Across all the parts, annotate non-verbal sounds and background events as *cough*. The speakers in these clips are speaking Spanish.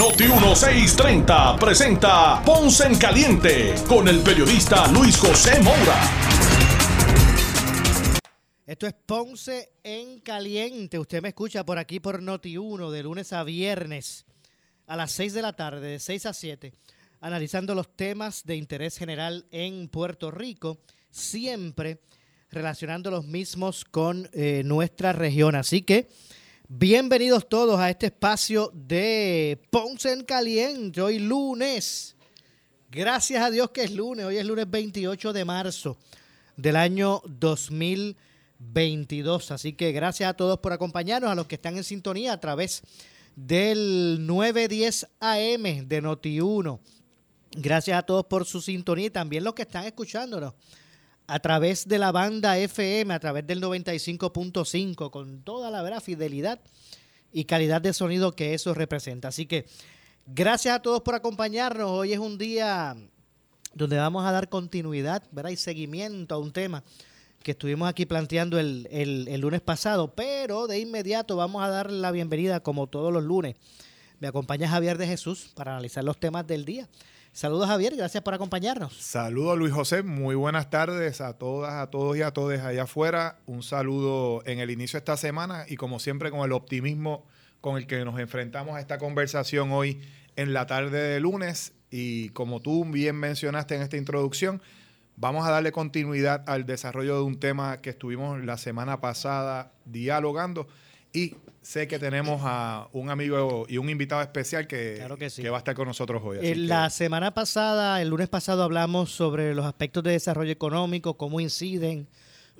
Noti 1630 presenta Ponce en Caliente con el periodista Luis José Moura. Esto es Ponce en Caliente. Usted me escucha por aquí por Noti 1 de lunes a viernes a las 6 de la tarde, de 6 a 7 analizando los temas de interés general en Puerto Rico, siempre relacionando los mismos con eh, nuestra región. Así que bienvenidos todos a este espacio de Ponce en Caliente, hoy lunes. Gracias a Dios que es lunes, hoy es lunes 28 de marzo del año 2022. Así que gracias a todos por acompañarnos, a los que están en sintonía a través del 910 AM de Noti1 Gracias a todos por su sintonía y también los que están escuchándonos a través de la banda FM, a través del 95.5, con toda la verdad, fidelidad y calidad de sonido que eso representa. Así que gracias a todos por acompañarnos. Hoy es un día donde vamos a dar continuidad ¿verdad? y seguimiento a un tema que estuvimos aquí planteando el, el lunes pasado, pero de inmediato vamos a dar la bienvenida como todos los lunes. Me acompaña Javier de Jesús para analizar los temas del día. Saludos Javier, gracias por acompañarnos. Saludos Luis José, muy buenas tardes a todas, a todos y a todas allá afuera. Un saludo en el inicio de esta semana y como siempre con el optimismo con el que nos enfrentamos a esta conversación hoy en la tarde de lunes y como tú bien mencionaste en esta introducción, vamos a darle continuidad al desarrollo de un tema que estuvimos la semana pasada dialogando y sé que tenemos a un amigo y un invitado especial que, que, va a estar con nosotros hoy. Eh, la semana pasada, el lunes pasado, hablamos sobre los aspectos de desarrollo económico, cómo inciden.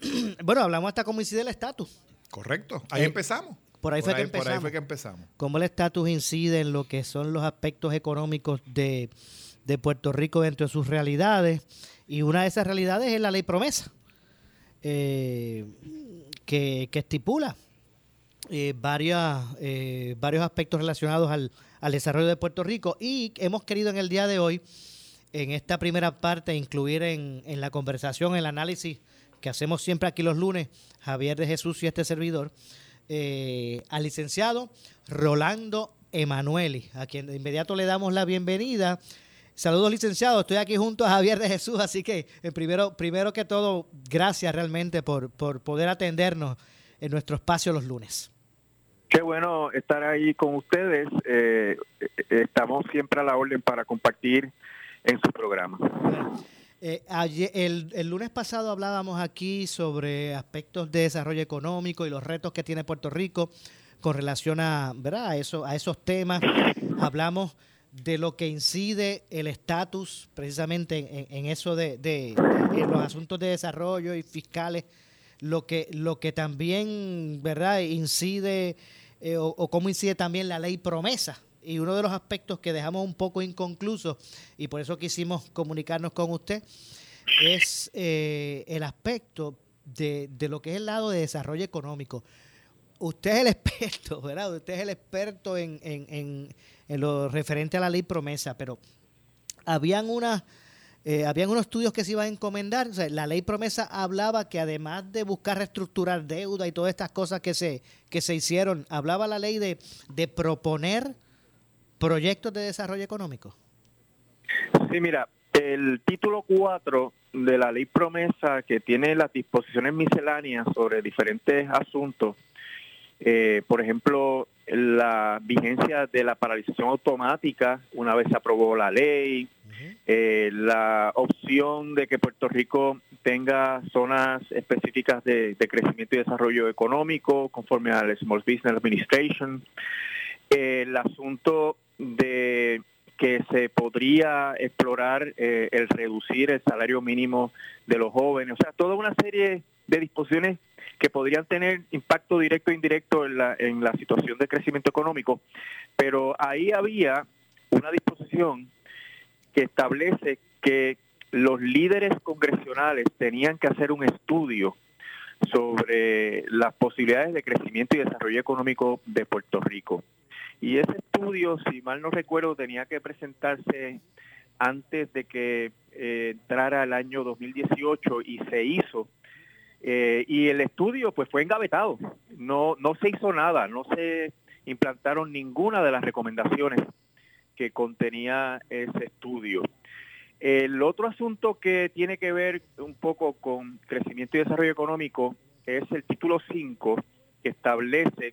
*clears throat* bueno, hablamos hasta cómo incide el estatus. Correcto, ahí eh, empezamos. Por ahí, fue que empezamos. por ahí fue que empezamos. Cómo el estatus incide en lo que son los aspectos económicos de, Puerto Rico dentro de sus realidades. Y una de esas realidades es la ley promesa, eh, que, que estipula eh, varias, eh, varios aspectos relacionados al, desarrollo de Puerto Rico y hemos querido en el día de hoy, en esta primera parte, incluir en, la conversación, el análisis que hacemos siempre aquí los lunes, Javier de Jesús y este servidor, eh, al licenciado Rolando Emanueli, a quien de inmediato le damos la bienvenida. Saludos, licenciado. Estoy aquí junto a Javier de Jesús, así que primero, primero que todo, gracias realmente por, por poder atendernos en nuestro espacio los lunes. Qué bueno estar ahí con ustedes. Eh, eh, estamos siempre a la orden para compartir en su programa. Eh, el, lunes pasado hablábamos aquí sobre aspectos de desarrollo económico y los retos que tiene Puerto Rico con relación a, ¿verdad? a, eso, a esos temas. Hablamos de lo que incide el estatus precisamente en, eso de, los asuntos de desarrollo y fiscales, lo que, lo que también ¿verdad? incide eh, o, cómo incide también la ley promesa. Y uno de los aspectos que dejamos un poco inconcluso, y por eso quisimos comunicarnos con usted, es eh, el aspecto de, de, lo que es el lado de desarrollo económico. Usted es el *laughs* experto, ¿verdad? Usted es el experto en, en, en, en lo referente a la ley promesa, pero habían unas eh, habían unos estudios que se iban a encomendar. la ley promesa hablaba que además de buscar reestructurar deuda y todas estas cosas que se, que se hicieron, hablaba la ley de, de proponer proyectos de desarrollo económico. Sí, mira, el título 4 de la ley promesa que tiene las disposiciones misceláneas sobre diferentes asuntos, eh, por ejemplo, la vigencia de la paralización automática una vez se aprobó la ley, eh, la opción de que Puerto Rico tenga zonas específicas de, crecimiento y desarrollo económico conforme al Small Business Administration, el asunto de que se podría explorar eh, el reducir el salario mínimo de los jóvenes, o sea, toda una serie de disposiciones que podrían tener impacto directo e indirecto en la, en la situación de crecimiento económico, pero ahí había una disposición que establece que los líderes congresionales tenían que hacer un estudio sobre las posibilidades de crecimiento y desarrollo económico de Puerto Rico. Y ese estudio, si mal no recuerdo, tenía que presentarse antes de que eh, entrara el año 2018 y se hizo. Eh, y el estudio pues fue engavetado, no, no se hizo nada, no se implantaron ninguna de las recomendaciones que contenía ese estudio. El otro asunto que tiene que ver un poco con crecimiento y desarrollo económico es el título 5 que establece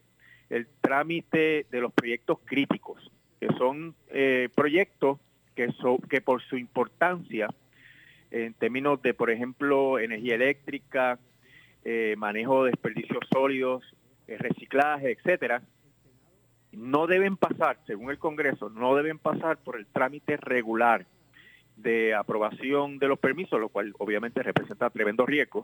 el trámite de los proyectos críticos, que son eh, proyectos que, que por su importancia en términos de, por ejemplo, energía eléctrica, eh, manejo de desperdicios sólidos, eh, reciclaje, etcétera, no deben pasar, según el Congreso, no deben pasar por el trámite regular de aprobación de los permisos, lo cual obviamente representa tremendo riesgo,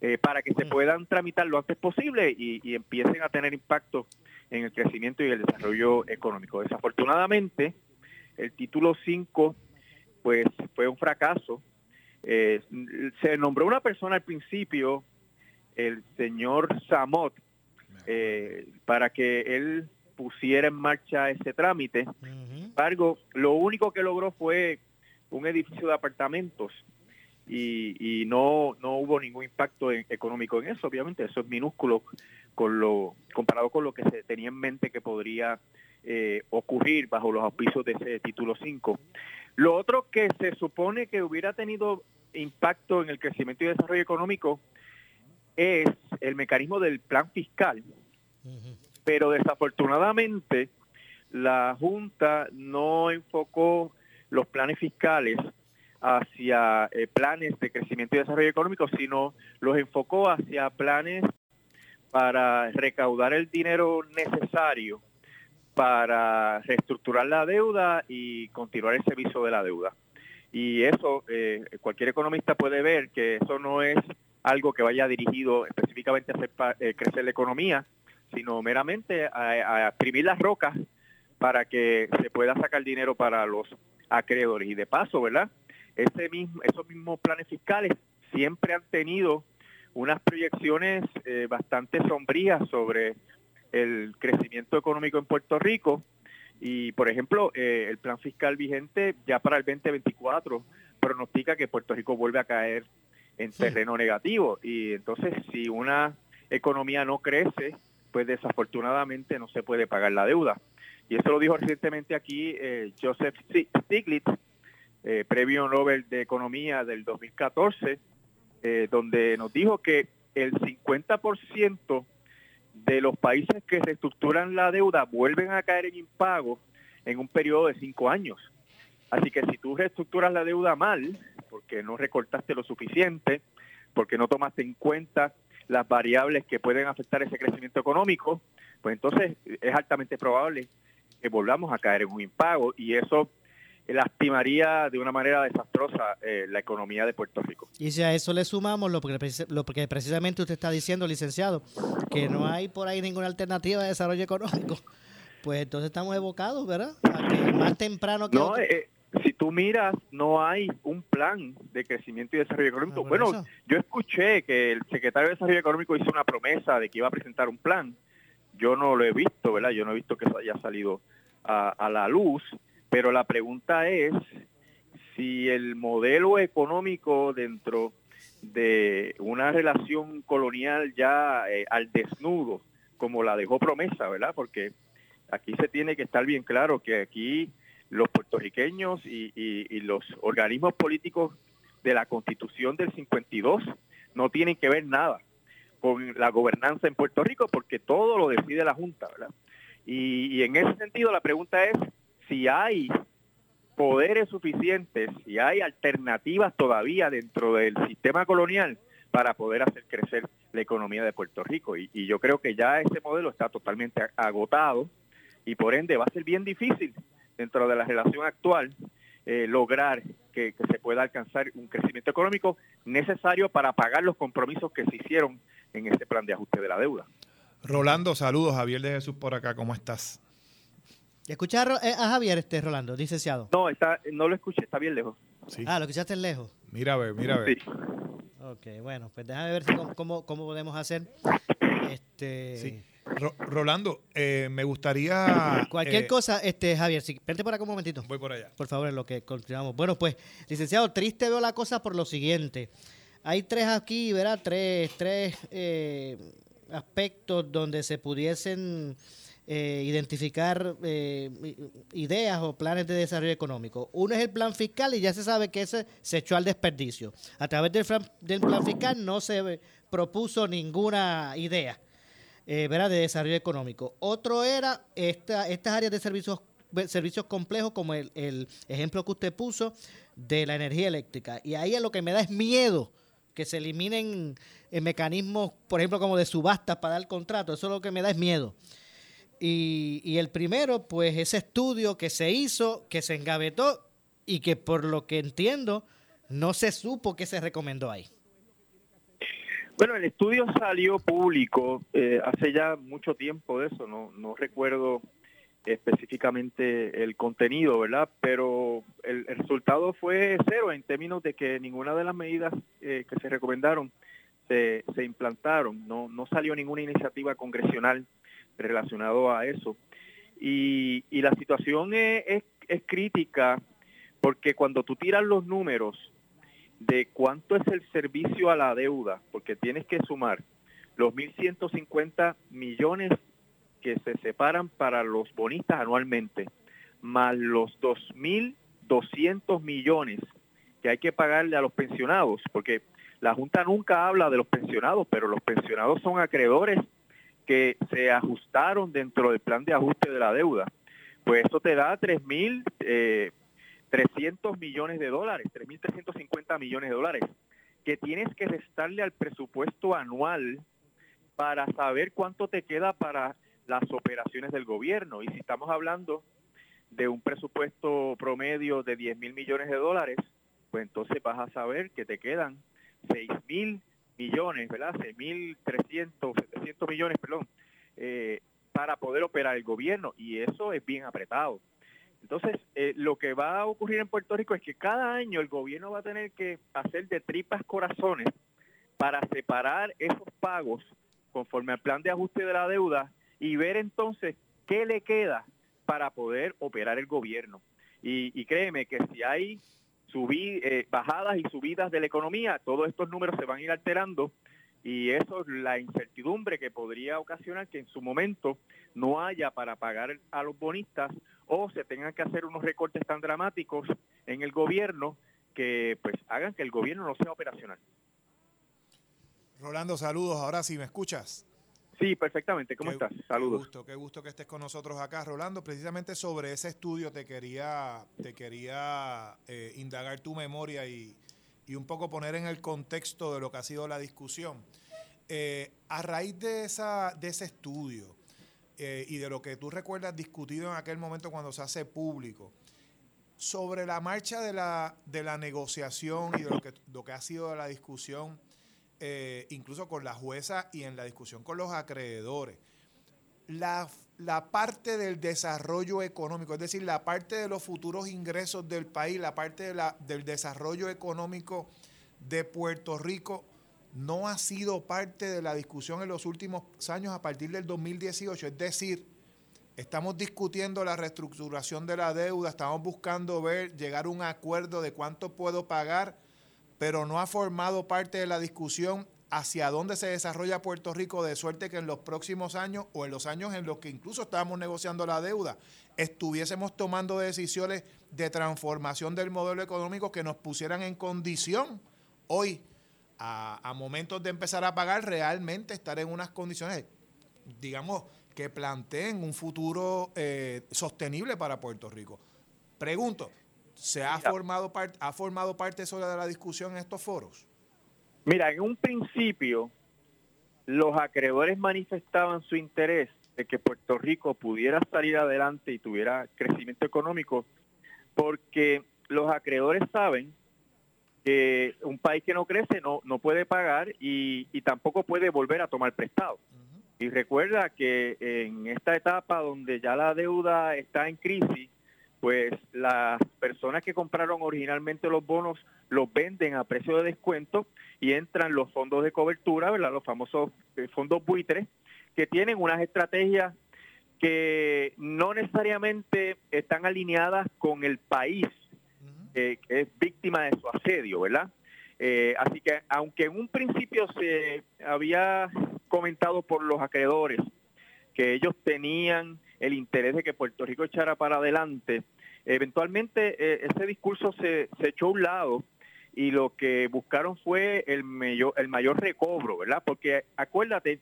eh, para que se mm. puedan tramitar lo antes posible y, empiecen a tener impacto en el crecimiento y el desarrollo económico. Desafortunadamente, el título 5 pues fue un fracaso. Eh, se nombró una persona al principio, el señor Samot, eh, para que él pusiera en marcha ese trámite. Sin embargo, lo único que logró fue un edificio de apartamentos y, no, no hubo ningún impacto económico en eso, obviamente, eso es minúsculo con lo, comparado con lo que se tenía en mente que podría eh, ocurrir bajo los auspicios de ese título 5. Lo otro que se supone que hubiera tenido impacto en el crecimiento y desarrollo económico es el mecanismo del plan fiscal, pero desafortunadamente la Junta no enfocó los planes fiscales hacia eh, planes de crecimiento y desarrollo económico, sino los enfocó hacia planes para recaudar el dinero necesario para reestructurar la deuda y continuar el servicio de la deuda. Y eso, eh, cualquier economista puede ver que eso no es algo que vaya dirigido específicamente a hacer eh, crecer la economía, sino meramente a, a exprimir las rocas para que se pueda sacar dinero para los acreedores. Y de paso, ¿verdad? Ese mismo, esos mismos planes fiscales siempre han tenido unas proyecciones eh, bastante sombrías sobre el crecimiento económico en Puerto Rico. Y, por ejemplo, eh, el plan fiscal vigente ya para el 2024 pronostica que Puerto Rico vuelve a caer en terreno negativo. Y entonces, si una economía no crece, pues desafortunadamente no se puede pagar la deuda. Y eso lo dijo recientemente aquí eh, Joseph Stiglitz, eh, premio Nobel de Economía del 2014, eh, donde nos dijo que el 50% de los países que reestructuran la deuda vuelven a caer en impago en un periodo de cinco años. Así que si tú reestructuras la deuda mal, porque no recortaste lo suficiente, porque no tomaste en cuenta las variables que pueden afectar ese crecimiento económico, pues entonces es altamente probable que volvamos a caer en un impago y eso lastimaría de una manera desastrosa eh, la economía de Puerto Rico. Y si a eso le sumamos lo que, lo que precisamente usted está diciendo, licenciado, que no hay por ahí ninguna alternativa de desarrollo económico, pues entonces estamos evocados, ¿verdad? más temprano que... No, eh, si tú miras, no hay un plan de crecimiento y desarrollo económico. Ah, bueno, yo escuché que el secretario de Desarrollo Económico hizo una promesa de que iba a presentar un plan. Yo no lo he visto, ¿verdad? Yo no he visto que eso haya salido a, la luz, pero la pregunta es si el modelo económico dentro de una relación colonial ya eh, al desnudo, como la dejó promesa, ¿verdad? Porque aquí se tiene que estar bien claro que aquí los puertorriqueños y, y, los organismos políticos de la constitución del 52 no tienen que ver nada con la gobernanza en Puerto Rico porque todo lo decide la Junta, ¿verdad? Y, en ese sentido la pregunta es si hay poderes suficientes, si hay alternativas todavía dentro del sistema colonial para poder hacer crecer la economía de Puerto Rico. Y, yo creo que ya ese modelo está totalmente agotado y por ende va a ser bien difícil dentro de la relación actual eh, lograr que, que, se pueda alcanzar un crecimiento económico necesario para pagar los compromisos que se hicieron en este plan de ajuste de la deuda. Rolando, saludos. Javier de Jesús por acá, ¿cómo estás? ¿Escuchar a, Javier, este Rolando, licenciado? No, está, no lo escuché, está bien lejos. Ah, lo escuchaste lejos. Mira a ver, mira a ver. Sí. Ok, bueno, pues déjame ver cómo, cómo, podemos hacer. Este... Sí. Rolando, eh, me gustaría... Cualquier eh, cosa, este Javier, sí, vente por acá un momentito. Voy por allá. Por favor, en lo que continuamos. Bueno, pues, licenciado, triste veo la cosa por lo siguiente. Hay tres aquí, ¿verdad? Tres, tres eh, aspectos donde se pudiesen eh, identificar eh, ideas o planes de desarrollo económico. Uno es el plan fiscal y ya se sabe que ese se echó al desperdicio. A través del, del plan fiscal no se propuso ninguna idea eh, de desarrollo económico. Otro era esta, estas áreas de servicios servicios complejos como el, el ejemplo que usted puso de la energía eléctrica. Y ahí lo que me da es miedo que se eliminen mecanismos, por ejemplo, como de subastas para dar contrato. Eso lo que me da es miedo. Y, el primero, pues ese estudio que se hizo, que se engavetó y que por lo que entiendo no se supo que se recomendó ahí. Bueno, el estudio salió público eh, hace ya mucho tiempo de eso, no, no recuerdo específicamente el contenido, ¿verdad? Pero el, resultado fue cero en términos de que ninguna de las medidas eh, que se recomendaron se, se implantaron, no, salió ninguna iniciativa congresional relacionado a eso. Y, la situación es, es, crítica porque cuando tú tiras los números de cuánto es el servicio a la deuda, porque tienes que sumar los 1.150 millones que se separan para los bonistas anualmente, más los 2.200 millones que hay que pagarle a los pensionados, porque la Junta nunca habla de los pensionados, pero los pensionados son acreedores que se ajustaron dentro del plan de ajuste de la deuda. Pues eso te da 3.300 eh, millones de dólares, 3.350 millones de dólares, que tienes que restarle al presupuesto anual para saber cuánto te queda para las operaciones del gobierno. Y si estamos hablando de un presupuesto promedio de 10 mil millones de dólares, pues entonces vas a saber que te quedan 6 mil millones, ¿verdad? 6.300, 700 millones, perdón, eh, para poder operar el gobierno y eso es bien apretado. Entonces, eh, lo que va a ocurrir en Puerto Rico es que cada año el gobierno va a tener que hacer de tripas corazones para separar esos pagos conforme al plan de ajuste de la deuda y ver entonces qué le queda para poder operar el gobierno. Y, y créeme que si hay eh, bajadas y subidas de la economía, todos estos números se van a ir alterando y eso es la incertidumbre que podría ocasionar que en su momento no haya para pagar a los bonistas o se tengan que hacer unos recortes tan dramáticos en el gobierno que pues hagan que el gobierno no sea operacional. Rolando, saludos. Ahora sí, ¿me escuchas? Sí, perfectamente. ¿Cómo estás? Saludos. Qué gusto, qué gusto que estés con nosotros acá, Rolando. Precisamente sobre ese estudio te quería, te quería eh, indagar tu memoria y, un poco poner en el contexto de lo que ha sido la discusión. Eh, a raíz de, esa, de ese estudio eh, y de lo que tú recuerdas discutido en aquel momento cuando se hace público, sobre la marcha de la, de la negociación y de lo que, lo que ha sido la discusión eh, incluso con la jueza y en la discusión con los acreedores. La, parte del desarrollo económico, es decir, la parte de los futuros ingresos del país, la parte de la, del desarrollo económico de Puerto Rico, no ha sido parte de la discusión en los últimos años a partir del 2018. Es decir, estamos discutiendo la reestructuración de la deuda, estamos buscando ver, llegar a un acuerdo de cuánto puedo pagar pero no ha formado parte de la discusión hacia dónde se desarrolla Puerto Rico, de suerte que en los próximos años o en los años en los que incluso estábamos negociando la deuda, estuviésemos tomando decisiones de transformación del modelo económico que nos pusieran en condición hoy, a, momentos de empezar a pagar, realmente estar en unas condiciones, digamos, que planteen un futuro eh, sostenible para Puerto Rico. Pregunto, ¿Se ha formado, parte, ha formado parte eso de la discusión en estos foros? Mira, en un principio los acreedores manifestaban su interés de que Puerto Rico pudiera salir adelante y tuviera crecimiento económico, porque los acreedores saben que un país que no crece no, no puede pagar y, tampoco puede volver a tomar prestado. Y recuerda que en esta etapa donde ya la deuda está en crisis, pues las personas que compraron originalmente los bonos los venden a precio de descuento y entran los fondos de cobertura, ¿verdad? Los famosos eh, fondos buitres, que tienen unas estrategias que no necesariamente están alineadas con el país que es víctima de su asedio, ¿verdad? Eh, así que aunque en un principio se había comentado por los acreedores que ellos tenían el interés de que Puerto Rico echara para adelante, eventualmente eh, ese discurso se, se, echó a un lado y lo que buscaron fue el mayor, el mayor recobro, ¿verdad? Porque acuérdate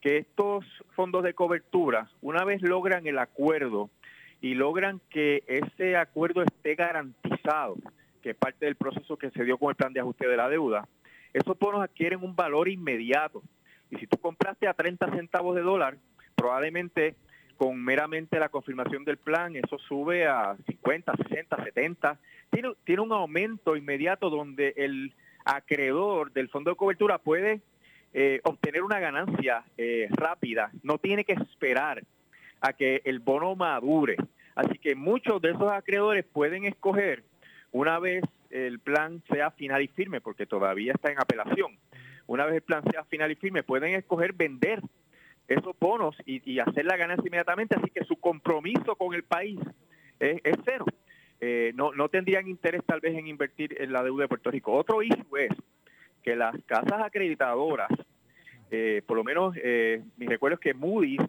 que estos fondos de cobertura, una vez logran el acuerdo y logran que ese acuerdo esté garantizado, que es parte del proceso que se dio con el plan de ajuste de la deuda, esos bonos adquieren un valor inmediato. Y si tú compraste a 30 centavos de dólar, probablemente con meramente la confirmación del plan, eso sube a 50, 60, 70. Tiene, tiene un aumento inmediato donde el acreedor del fondo de cobertura puede eh, obtener una ganancia eh, rápida, no tiene que esperar a que el bono madure. Así que muchos de esos acreedores pueden escoger una vez el plan sea final y firme, porque todavía está en apelación. Una vez el plan sea final y firme, pueden escoger vender esos bonos y, hacer la ganancia inmediatamente. Así que su compromiso con el país es, cero. Eh, no, tendrían interés tal vez en invertir en la deuda de Puerto Rico. Otro issue es que las casas acreditadoras, eh, por lo menos eh, mi recuerdo es que Moody's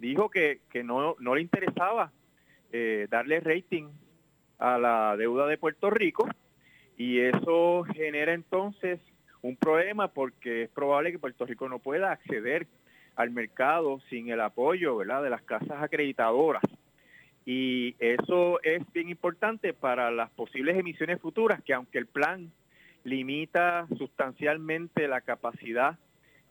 dijo que, no, no le interesaba eh, darle rating a la deuda de Puerto Rico y eso genera entonces un problema porque es probable que Puerto Rico no pueda acceder al mercado sin el apoyo de las casas acreditadoras. Y eso es bien importante para las posibles emisiones futuras, que aunque el plan limita sustancialmente la capacidad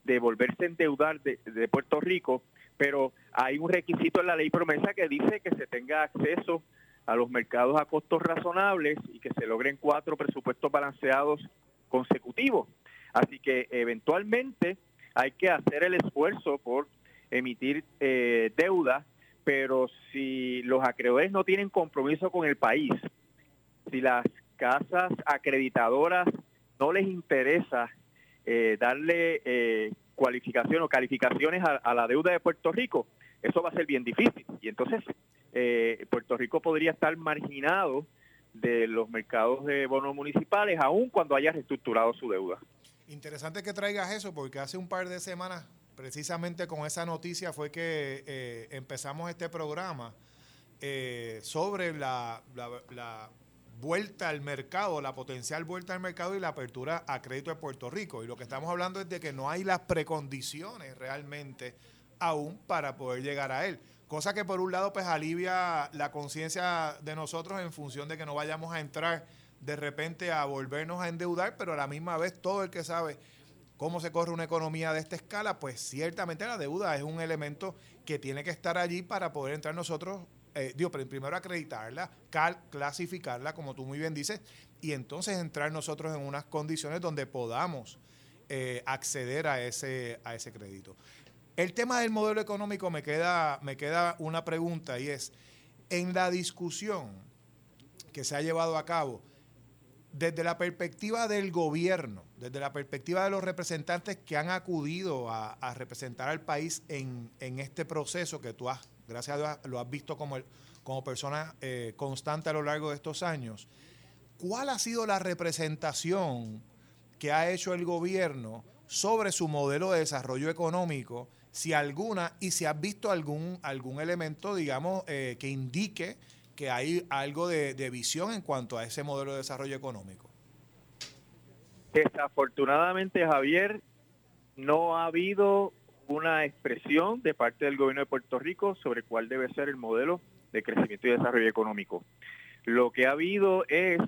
de volverse a endeudar de, Puerto Rico, pero hay un requisito en la ley promesa que dice que se tenga acceso a los mercados a costos razonables y que se logren cuatro presupuestos balanceados consecutivos. Así que eventualmente hay que hacer el esfuerzo por emitir eh, deuda, pero si los acreedores no tienen compromiso con el país, si las casas acreditadoras no les interesa eh, darle eh, cualificación o calificaciones a, la deuda de Puerto Rico, eso va a ser bien difícil. Y entonces eh, Puerto Rico podría estar marginado de los mercados de bonos municipales, aun cuando haya reestructurado su deuda. Interesante que traigas eso, porque hace un par de semanas, precisamente con esa noticia, fue que empezamos este programa sobre la, la vuelta al mercado, la potencial vuelta al mercado y la apertura a crédito de Puerto Rico. Y lo que estamos hablando es de que no hay las precondiciones realmente aún para poder llegar a él. Cosa que por un lado pues alivia la conciencia de nosotros en función de que no vayamos a entrar de repente a volvernos a endeudar, pero a la misma vez todo el que sabe cómo se corre una economía de esta escala, pues ciertamente la deuda es un elemento que tiene que estar allí para poder entrar nosotros eh, digo, primero acreditarla, clasificarla, como tú muy bien dices, y entonces entrar nosotros en unas condiciones donde podamos eh, acceder a ese, a ese crédito. El tema del modelo económico me queda, me queda una pregunta y es, en la discusión que se ha llevado a cabo, desde la perspectiva del gobierno, desde la perspectiva de los representantes que han acudido a, representar al país en, en, este proceso que tú has gracias a Dios lo has visto como, como persona eh, constante a lo largo de estos años. ¿Cuál ha sido la representación que ha hecho el gobierno sobre su modelo de desarrollo económico, si alguna, y si has visto algún, algún elemento, digamos, eh, que indique que hay algo de, de visión en cuanto a ese modelo de desarrollo económico? Desafortunadamente, Javier, no ha habido una expresión de parte del gobierno de Puerto Rico sobre cuál debe ser el modelo de crecimiento y desarrollo económico. Lo que ha habido es,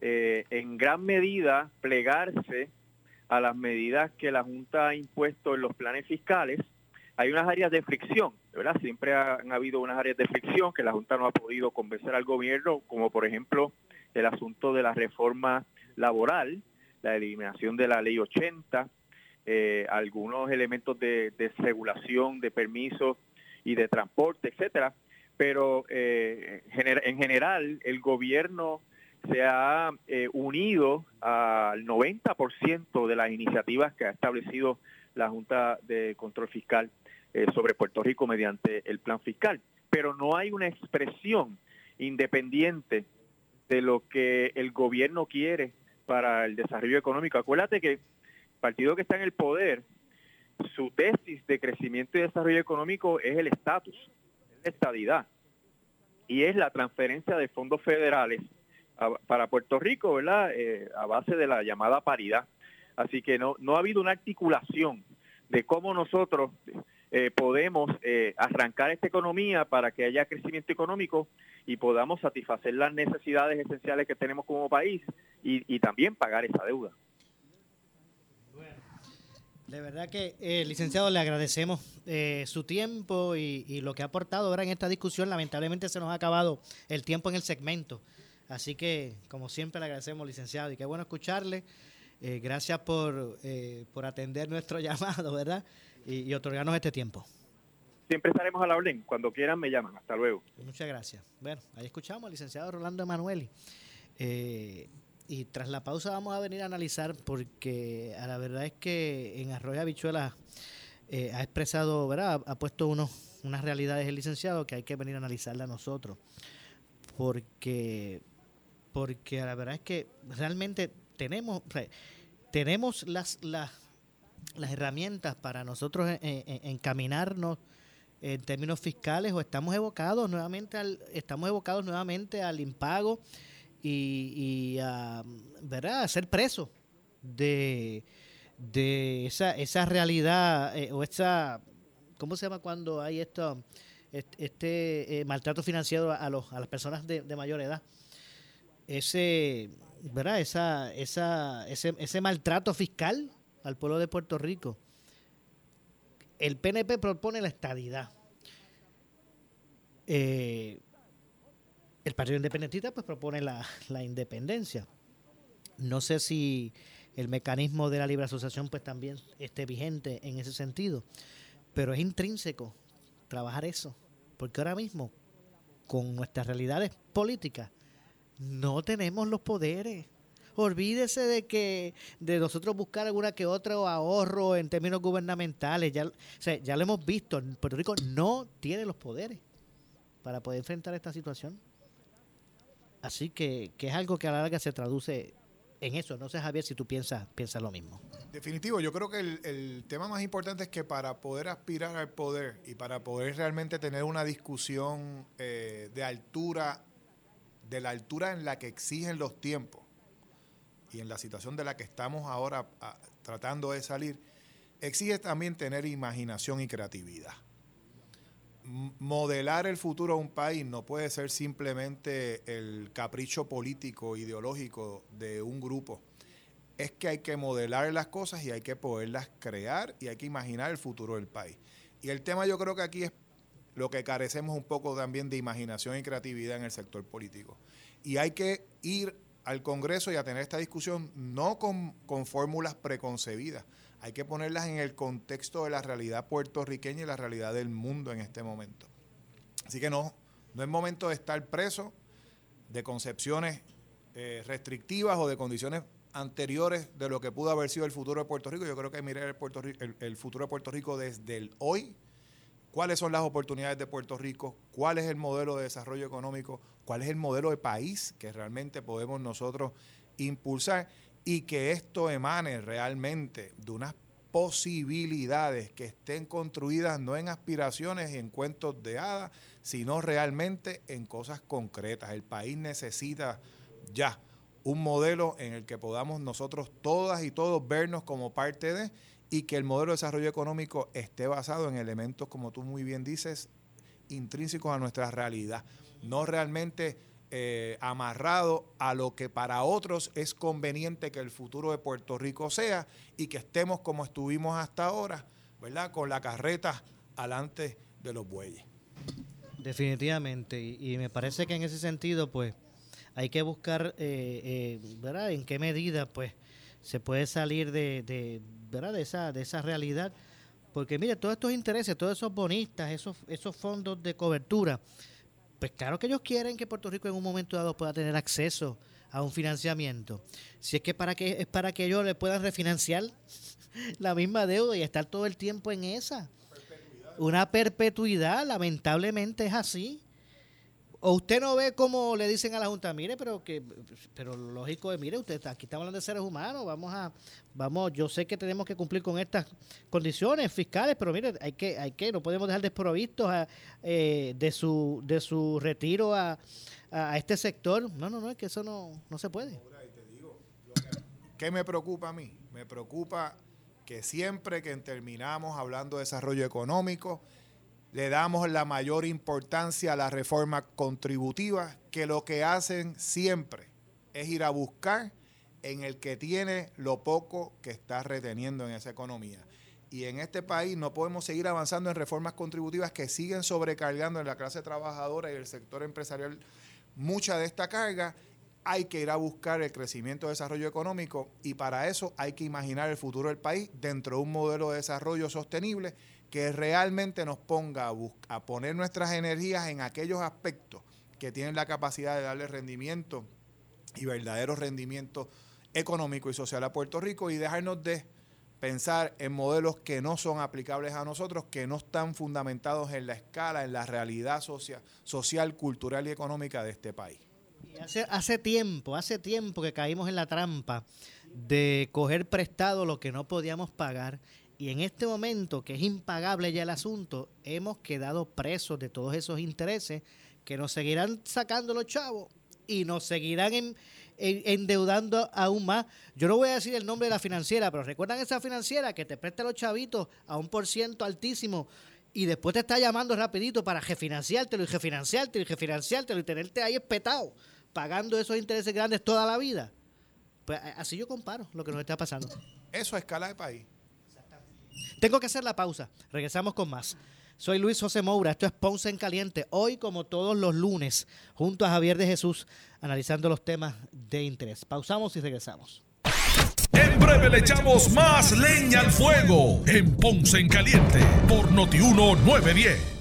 eh, en gran medida, plegarse a las medidas que la Junta ha impuesto en los planes fiscales. Hay unas áreas de fricción, ¿verdad? Siempre han habido unas áreas de fricción que la Junta no ha podido convencer al gobierno, como por ejemplo el asunto de la reforma laboral, la eliminación de la ley 80, eh, algunos elementos de, regulación, de permisos y de transporte, etcétera. Pero eh, en general el gobierno se ha eh, unido al 90% de las iniciativas que ha establecido la Junta de Control Fiscal sobre Puerto Rico mediante el plan fiscal. Pero no hay una expresión independiente de lo que el gobierno quiere para el desarrollo económico. Acuérdate que partido que está en el poder, su tesis de crecimiento y desarrollo económico es el estatus, es la estadidad. Y es la transferencia de fondos federales para Puerto Rico, ¿verdad? Eh, a base de la llamada paridad. Así que no, no ha habido una articulación de cómo nosotros eh, podemos eh, arrancar esta economía para que haya crecimiento económico y podamos satisfacer las necesidades esenciales que tenemos como país y también pagar esa deuda. De verdad que, eh, licenciado, le agradecemos eh, su tiempo y, lo que ha aportado ahora en esta discusión. Lamentablemente se nos ha acabado el tiempo en el segmento. Así que, como siempre, le agradecemos, licenciado, y qué bueno escucharle. Eh, gracias por, por atender nuestro *laughs* llamado, ¿verdad? Y, otorgarnos este tiempo. Siempre estaremos a la orden. Cuando quieran me llaman. Hasta luego. Muchas gracias. Bueno, ahí escuchamos al licenciado Rolando Emanueli. Y tras la pausa vamos a venir a analizar porque a la verdad es que en Arroyo Habichuelas eh, ha expresado, ¿verdad? Ha, puesto unos, unas realidades el licenciado que hay que venir a analizarla nosotros. Porque, porque la verdad es que realmente tenemos, tenemos las, las, las herramientas para nosotros eh, eh, encaminarnos en términos fiscales o estamos evocados nuevamente al, estamos evocados nuevamente al impago y, ¿verdad? ser preso de, de esa, esa realidad eh, o esa, ¿cómo se llama cuando hay esto, este, eh, maltrato financiero a, los, a las personas de, mayor edad? Ese, ¿verdad? Esa, esa, ese, ese maltrato fiscal al pueblo de Puerto Rico. El PNP propone la estadidad. Eh, el Partido Independentista pues propone la, independencia. No sé si el mecanismo de la libre asociación pues también esté vigente en ese sentido, pero es intrínseco trabajar eso, porque ahora mismo con nuestras realidades políticas no tenemos los poderes. Olvídese de que de nosotros buscar alguna que otra ahorro en términos gubernamentales. Ya, ya lo hemos visto. Puerto Rico no tiene los poderes para poder enfrentar esta situación. Así que, que es algo que a la larga se traduce en eso. No sé, Javier, si tú piensas, piensas lo mismo. Definitivo, yo creo que el, tema más importante es que para poder aspirar al poder y para poder realmente tener una discusión eh, de altura, de la altura en la que exigen los tiempos y en la situación de la que estamos ahora ah, tratando de salir, exige también tener imaginación y creatividad modelar el futuro de un país no puede ser simplemente el capricho político, ideológico de un grupo. Es que hay que modelar las cosas y hay que poderlas crear y hay que imaginar el futuro del país. Y el tema yo creo que aquí es lo que carecemos un poco también de imaginación y creatividad en el sector político. Y hay que ir al Congreso y a tener esta discusión no con, con fórmulas preconcebidas, hay que ponerlas en el contexto de la realidad puertorriqueña y la realidad del mundo en este momento. Así que no, no es momento de estar preso de concepciones eh, restrictivas o de condiciones anteriores de lo que pudo haber sido el futuro de Puerto Rico. Yo creo que mirar el, el, futuro de Puerto Rico desde el hoy, cuáles son las oportunidades de Puerto Rico, cuál es el modelo de desarrollo económico, cuál es el modelo de país que realmente podemos nosotros impulsar y que esto emane realmente de unas posibilidades que estén construidas no en aspiraciones y en cuentos de hadas, sino realmente en cosas concretas. El país necesita ya un modelo en el que podamos nosotros todas y todos vernos como parte de y que el modelo de desarrollo económico esté basado en elementos, como tú muy bien dices, intrínsecos a nuestra realidad, no realmente eh, amarrado a lo que para otros es conveniente que el futuro de Puerto Rico sea y que estemos como estuvimos hasta ahora, ¿verdad? Con la carreta alante de los bueyes. Definitivamente, y, me parece que en ese sentido, pues, hay que buscar, eh, eh, ¿verdad? En qué medida, pues, se puede salir de, ¿verdad? de, esa, de esa realidad. Porque mire, todos estos intereses, todos esos bonistas, esos, esos fondos de cobertura, pues claro que ellos quieren que Puerto Rico en un momento dado pueda tener acceso a un financiamiento. Si es que para que es para que ellos le puedan refinanciar *laughs* la misma deuda y estar todo el tiempo en esa. Una perpetuidad, lamentablemente es así. O usted no ve cómo le dicen a la Junta, mire, pero que, pero lógico es, mire, usted aquí estamos hablando de seres humanos, vamos a, vamos, yo sé que tenemos que cumplir con estas condiciones fiscales, pero mire, hay que, hay que, no podemos dejar desprovistos a, eh, de su, de su retiro a, a, este sector. No, no, no, es que eso no, no se puede. ¿Qué me preocupa a mí? Me preocupa que siempre que terminamos hablando de desarrollo económico, le damos la mayor importancia a las reformas contributivas, que lo que hacen siempre es ir a buscar en el que tiene lo poco que está reteniendo en esa economía. Y en este país no podemos seguir avanzando en reformas contributivas que siguen sobrecargando en la clase trabajadora y el sector empresarial mucha de esta carga. Hay que ir a buscar el crecimiento y desarrollo económico y para eso hay que imaginar el futuro del país dentro de un modelo de desarrollo sostenible que realmente nos ponga a, poner nuestras energías en aquellos aspectos que tienen la capacidad de darle rendimiento y verdadero rendimiento económico y social a Puerto Rico y dejarnos de pensar en modelos que no son aplicables a nosotros, que no están fundamentados en la escala, en la realidad social, social cultural y económica de este país. Hace, hace tiempo, hace tiempo que caímos en la trampa de coger prestado lo que no podíamos pagar y en este momento, que es impagable ya el asunto, hemos quedado presos de todos esos intereses que nos seguirán sacando los chavos y nos seguirán endeudando aún más. Yo no voy a decir el nombre de la financiera, pero recuerdan esa financiera que te presta los chavitos a un por ciento altísimo y después te está llamando rapidito para refinanciártelo y refinanciártelo y refinanciártelo y tenerte ahí espetado pagando esos intereses grandes toda la vida. Pues así yo comparo lo que nos está pasando. Eso a escala de país. Tengo que hacer la pausa. Regresamos con más. Soy Luis José Moura, esto es Ponce en Caliente. Hoy, como todos los lunes, junto a Javier de Jesús, analizando los temas de interés. Pausamos y regresamos. En breve le echamos más leña al fuego en Ponce en Caliente por Notiuno 910.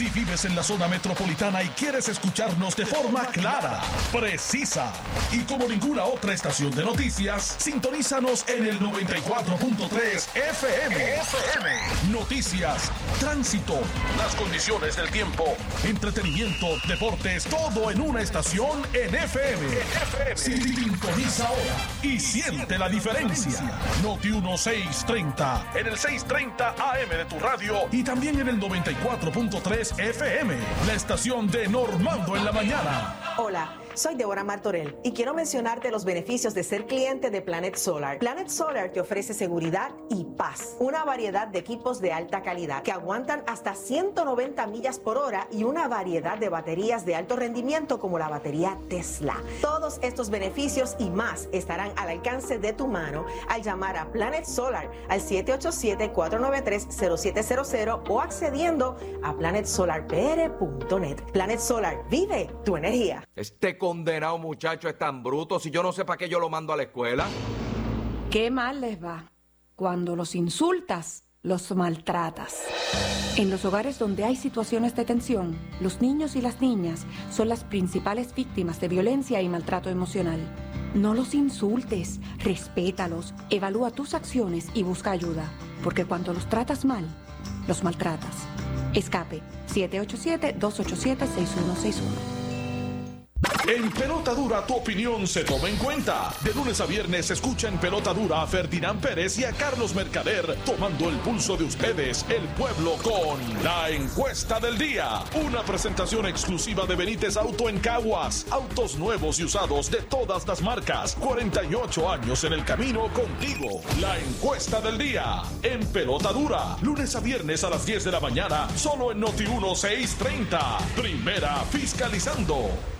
Si vives en la zona metropolitana y quieres escucharnos de forma clara, precisa y como ninguna otra estación de noticias, sintonízanos en el 94.3 FM. FM. Noticias, tránsito, las condiciones del tiempo, entretenimiento, deportes, todo en una estación en FM. FM. Sintoniza ahora y siente la diferencia. Noti 1630 en el 630 AM de tu radio y también en el 94.3 FM, la estación de Normando en la mañana. Hola. Soy Deborah Martorell y quiero mencionarte los beneficios de ser cliente de Planet Solar. Planet Solar te ofrece seguridad y paz, una variedad de equipos de alta calidad que aguantan hasta 190 millas por hora y una variedad de baterías de alto rendimiento como la batería Tesla. Todos estos beneficios y más estarán al alcance de tu mano al llamar a Planet Solar al 787-493-0700 o accediendo a planetsolarpr.net. Planet Solar, vive tu energía. Este condenado muchacho es tan bruto si yo no sé para qué yo lo mando a la escuela? Qué mal les va. Cuando los insultas, los maltratas. En los hogares donde hay situaciones de tensión, los niños y las niñas son las principales víctimas de violencia y maltrato emocional. No los insultes, respétalos, evalúa tus acciones y busca ayuda, porque cuando los tratas mal, los maltratas. Escape 787-287-6161. En Pelota Dura tu opinión se toma en cuenta. De lunes a viernes escucha en Pelota Dura a Ferdinand Pérez y a Carlos Mercader tomando el pulso de ustedes, el pueblo, con la encuesta del día. Una presentación exclusiva de Benítez Auto en Caguas. Autos nuevos y usados de todas las marcas. 48 años en el camino contigo. La encuesta del día. En Pelota Dura. Lunes a viernes a las 10 de la mañana. Solo en Noti 1630. Primera fiscalizando.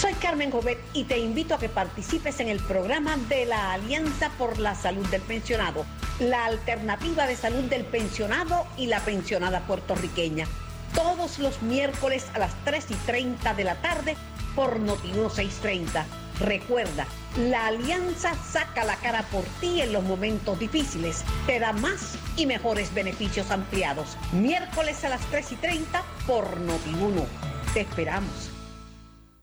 Soy Carmen Jovet y te invito a que participes en el programa de la Alianza por la Salud del Pensionado, la alternativa de salud del pensionado y la pensionada puertorriqueña. Todos los miércoles a las 3 y 30 de la tarde por Notiuno 630. Recuerda, la alianza saca la cara por ti en los momentos difíciles. Te da más y mejores beneficios ampliados. Miércoles a las 3 y 30 por Notiuno. Te esperamos.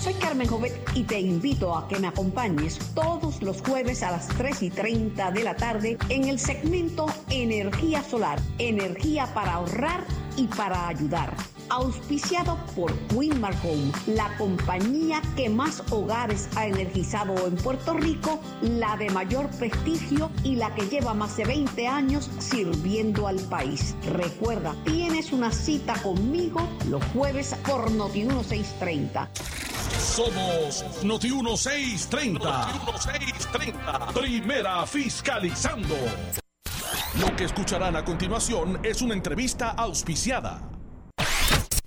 Soy Carmen Jovet y te invito a que me acompañes todos los jueves a las 3 y 30 de la tarde en el segmento Energía Solar, energía para ahorrar y para ayudar. Auspiciado por Winmar Home, la compañía que más hogares ha energizado en Puerto Rico, la de mayor prestigio y la que lleva más de 20 años sirviendo al país. Recuerda, tienes una cita conmigo los jueves por Noti 1630. Somos Noti 1630. Noti 1630. Primera fiscalizando. Lo que escucharán a continuación es una entrevista auspiciada.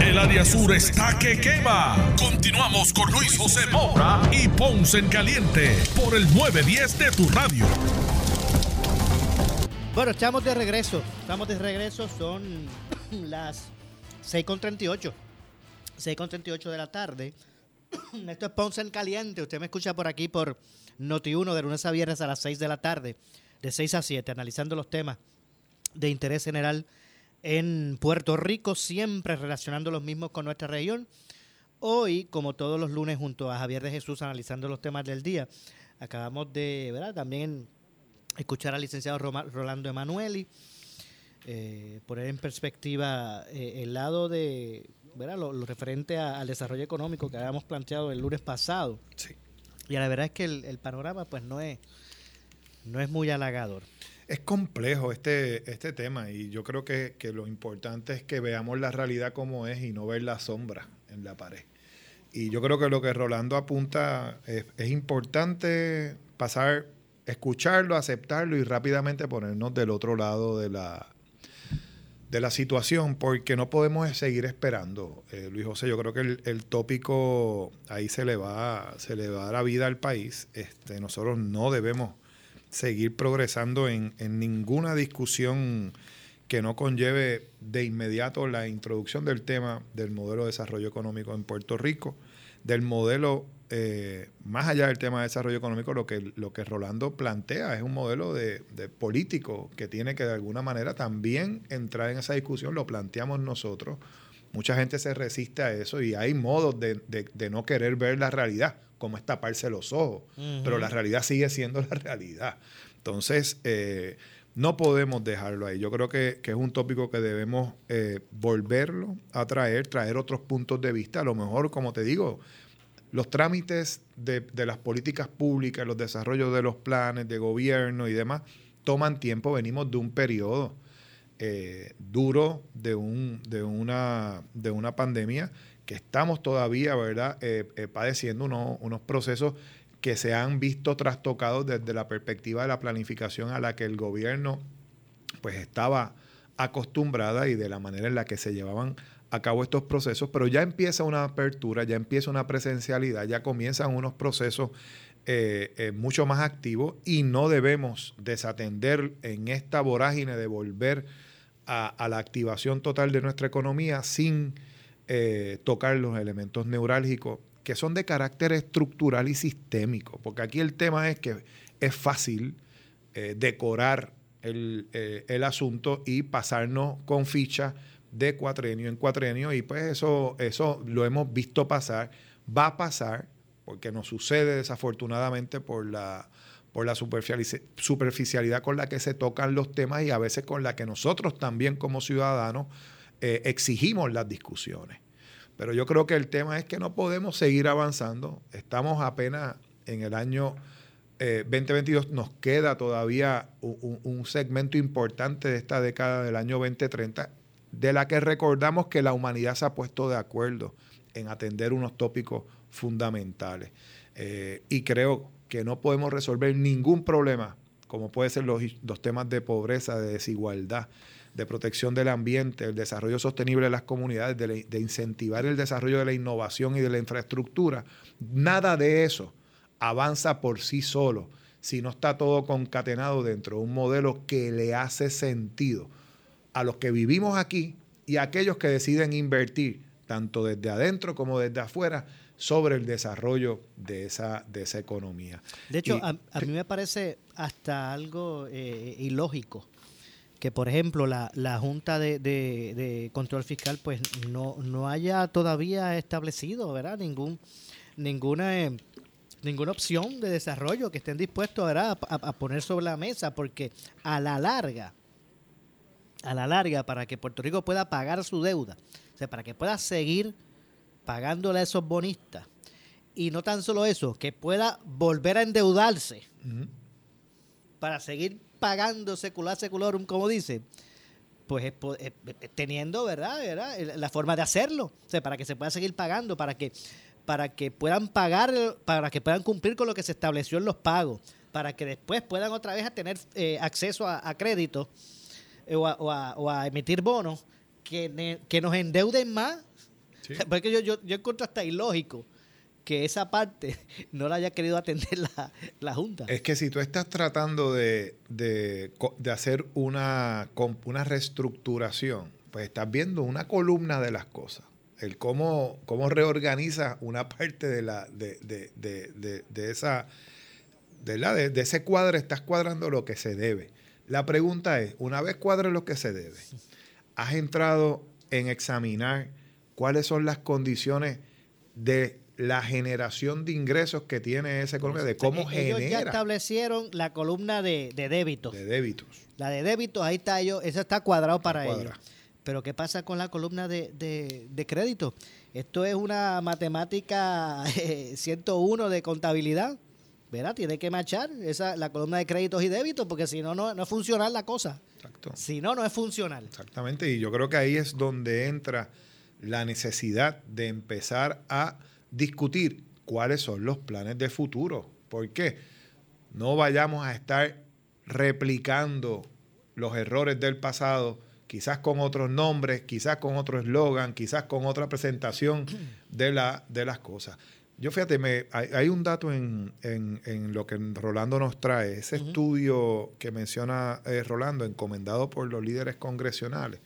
El área sur está que quema. Continuamos con Luis José Moura y Ponce en Caliente por el 910 de tu radio. Bueno, estamos de regreso. Estamos de regreso. Son *coughs* las 6.38. 6.38 de la tarde. *coughs* Esto es Ponce en Caliente. Usted me escucha por aquí por Noti1 de lunes a viernes a las 6 de la tarde. De 6 a 7, analizando los temas de interés general en Puerto Rico, siempre relacionando los mismos con nuestra región. Hoy, como todos los lunes, junto a Javier de Jesús, analizando los temas del día, acabamos de, ¿verdad? También escuchar al licenciado Rolando Emanueli, eh, poner en perspectiva eh, el lado de, ¿verdad? Lo, referente al desarrollo económico que habíamos planteado el lunes pasado. Sí. Y la verdad es que el, el panorama, pues, no es, no es muy halagador. Es complejo este, este tema y yo creo que, que, lo importante es que veamos la realidad como es y no ver la sombra en la pared. Y yo creo que lo que Rolando apunta es, es importante pasar, escucharlo, aceptarlo y rápidamente ponernos del otro lado de la, de la situación porque no podemos seguir esperando. Eh, Luis José, yo creo que el, el, tópico ahí se le va, se le va a dar la vida al país. Este, nosotros no debemos seguir progresando en, en, ninguna discusión que no conlleve de inmediato la introducción del tema del modelo de desarrollo económico en Puerto Rico, del modelo, eh, más allá del tema de desarrollo económico, lo que, lo que Rolando plantea es un modelo de, de político que tiene que de alguna manera también entrar en esa discusión, lo planteamos nosotros. Mucha gente se resiste a eso y hay modos de, de, de no querer ver la realidad como es taparse los ojos, pero la realidad sigue siendo la realidad. Entonces, eh, no podemos dejarlo ahí. Yo creo que, que es un tópico que debemos eh, volverlo a traer, traer otros puntos de vista. A lo mejor, como te digo, los trámites de, de las políticas públicas, los desarrollos de los planes de gobierno y demás, toman tiempo. Venimos de un periodo eh, duro de, un, de, una, de una pandemia que estamos todavía, ¿verdad?, eh, eh, padeciendo unos, procesos que se han visto trastocados desde la perspectiva de la planificación a la que el gobierno pues estaba acostumbrada y de la manera en la que se llevaban a cabo estos procesos, pero ya empieza una apertura, ya empieza una presencialidad, ya comienzan unos procesos eh, mucho más activos y no debemos desatender en esta vorágine de volver a la activación total de nuestra economía sin eh, tocar los elementos neurálgicos que son de carácter estructural y sistémico, porque aquí el tema es que es fácil eh, decorar el, eh, el asunto y pasarnos con ficha de cuatrenio en cuatrenio y pues eso, eso lo hemos visto pasar, va a pasar porque nos sucede desafortunadamente por la, por la superficialidad con la que se tocan los temas y a veces con la que nosotros también como ciudadanos eh, exigimos las discusiones. Pero yo creo que el tema es que no podemos seguir avanzando. Estamos apenas en el año eh, 2022, nos queda todavía un, segmento importante de esta década del año 2030, de la que recordamos que la humanidad se ha puesto de acuerdo en atender unos tópicos fundamentales. Eh, y creo que no podemos resolver ningún problema, como pueden ser los, los temas de pobreza, de desigualdad, de protección del ambiente, el desarrollo sostenible de las comunidades, de, la- de incentivar el desarrollo de la innovación y de la infraestructura. Nada de eso avanza por sí solo si no está todo concatenado dentro de un modelo que le hace sentido a los que vivimos aquí y a aquellos que deciden invertir tanto desde adentro como desde afuera sobre el desarrollo de esa, de esa economía. De hecho, Y- a, a mí me parece hasta algo eh, ilógico que, por ejemplo, la, la Junta de, de- de Control Fiscal pues no, no haya todavía establecido, ¿verdad? Ningún, ninguna, eh, ninguna opción de desarrollo que estén dispuestos ¿verdad? A, a- a poner sobre la mesa, porque a la larga, a la larga, para que Puerto Rico pueda pagar su deuda, o sea, para que pueda seguir pagándole a esos bonistas, y no tan solo eso, que pueda volver a endeudarse para seguir pagando secular seculorum, como dice, pues es po- es- es teniendo, ¿verdad? ¿verdad? La forma de hacerlo, o sea, para que se pueda seguir pagando, para que para que puedan pagar, para que puedan cumplir con lo que se estableció en los pagos, para que después puedan otra vez tener eh, acceso a, a crédito eh, o, a, o a- o a emitir bonos que, ne- que nos endeuden más. *laughs* Porque yo, yo, yo encuentro hasta ilógico que esa parte *laughs* no la haya querido atender la, la Junta. Es que si tú estás tratando de, de hacer una, una reestructuración, pues estás viendo una columna de las cosas. El cómo, cómo reorganiza una parte de, la, de, de- esa, la, de, de ese cuadro, estás cuadrando lo que se debe. La pregunta es, una vez cuadres lo que se debe, ¿has entrado en examinar cuáles son las condiciones de la generación de ingresos que tiene esa economía, de cómo Ellos ya genera establecieron la columna de, de débitos. de débitos. La de débitos, ahí está ellos, eso está cuadrado para cuadrado. ellos. Pero ¿qué pasa con la columna de, de, de crédito? Esto es una matemática *laughs* eh, 101 de contabilidad. ¿Verdad? Tiene que machar esa, la columna de créditos y débitos, porque si no, no no es funcional la cosa. Exacto. Si no, no es funcional. Exactamente, y yo creo que ahí es donde entra la necesidad de empezar a discutir cuáles son los planes de futuro. ¿Por qué? No vayamos a estar replicando los errores del pasado, quizás con otros nombres, quizás con otro eslogan, quizás con otra presentación de, la, de las cosas. Yo fíjate, me, hay, hay un dato en, en- en lo que Rolando nos trae, ese estudio que menciona eh, Rolando, encomendado por los líderes congresionales,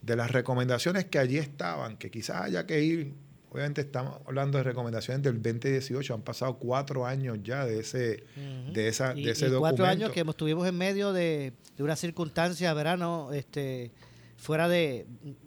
de las recomendaciones que allí estaban, que quizás haya que ir, obviamente estamos hablando de recomendaciones del 2018, han pasado cuatro años ya de ese, de esa, Y, de ese y documento. cuatro años que estuvimos en medio de, de una circunstancia, verano, este, fuera de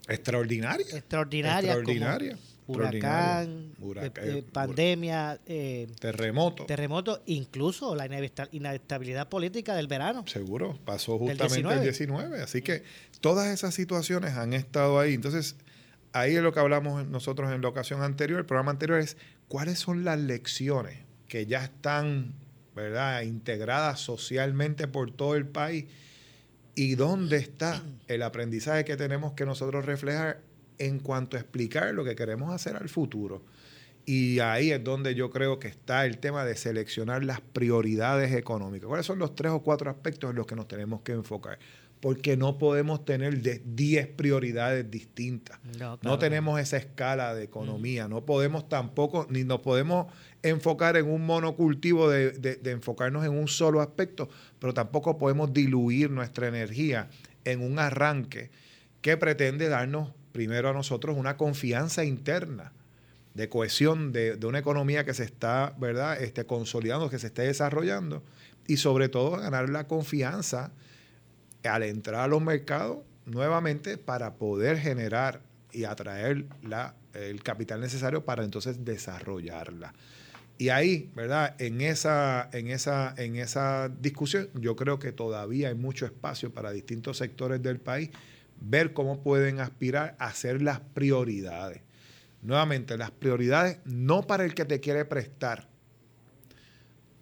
Extraordinaria. extraordinaria, Extraordinaria. huracán, Huracán, eh, eh, pandemia, eh, terremoto. terremoto, incluso la inesta- inestabilidad política del verano. Seguro, pasó justamente el 19. 19. Así que todas esas situaciones han estado ahí. Entonces, ahí es lo que hablamos nosotros en la ocasión anterior, el programa anterior es cuáles son las lecciones que ya están, ¿verdad?, integradas socialmente por todo el país y dónde está el aprendizaje que tenemos que nosotros reflejar en cuanto a explicar lo que queremos hacer al futuro. Y ahí es donde yo creo que está el tema de seleccionar las prioridades económicas. ¿Cuáles son los tres o cuatro aspectos en los que nos tenemos que enfocar? Porque no podemos tener de 10 prioridades distintas. No, tenemos esa escala de economía. No podemos tampoco, ni nos podemos enfocar en un monocultivo de, de- de enfocarnos en un solo aspecto, pero tampoco podemos diluir nuestra energía en un arranque que pretende darnos primero a nosotros una confianza interna de cohesión de, de una economía que se está, ¿verdad?, este, consolidando, que se esté desarrollando, y sobre todo ganar la confianza al entrar a los mercados nuevamente para poder generar y atraer la, el capital necesario para entonces desarrollarla. Y ahí, ¿verdad? En esa, en, esa, en esa discusión, yo creo que todavía hay mucho espacio para distintos sectores del país ver cómo pueden aspirar a ser las prioridades. Nuevamente, las prioridades no para el que te quiere prestar,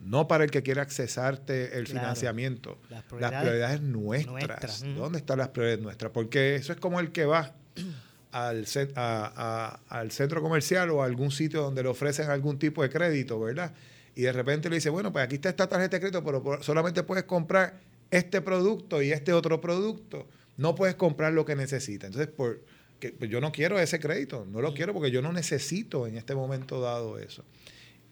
no para el que quiere accesarte el Claro. financiamiento. Las Las prioridades nuestras. ¿Dónde están las prioridades nuestras? Porque eso es como el que va *clears throat* al, ce- a- a- al centro comercial o a algún sitio donde le ofrecen algún tipo de crédito, ¿verdad? Y de repente le dice, bueno, pues aquí está esta tarjeta de crédito, pero solamente puedes comprar este producto y este otro producto. No puedes comprar lo que necesitas. Entonces, por, que, pues yo no quiero ese crédito, no lo quiero porque yo no necesito en este momento dado eso.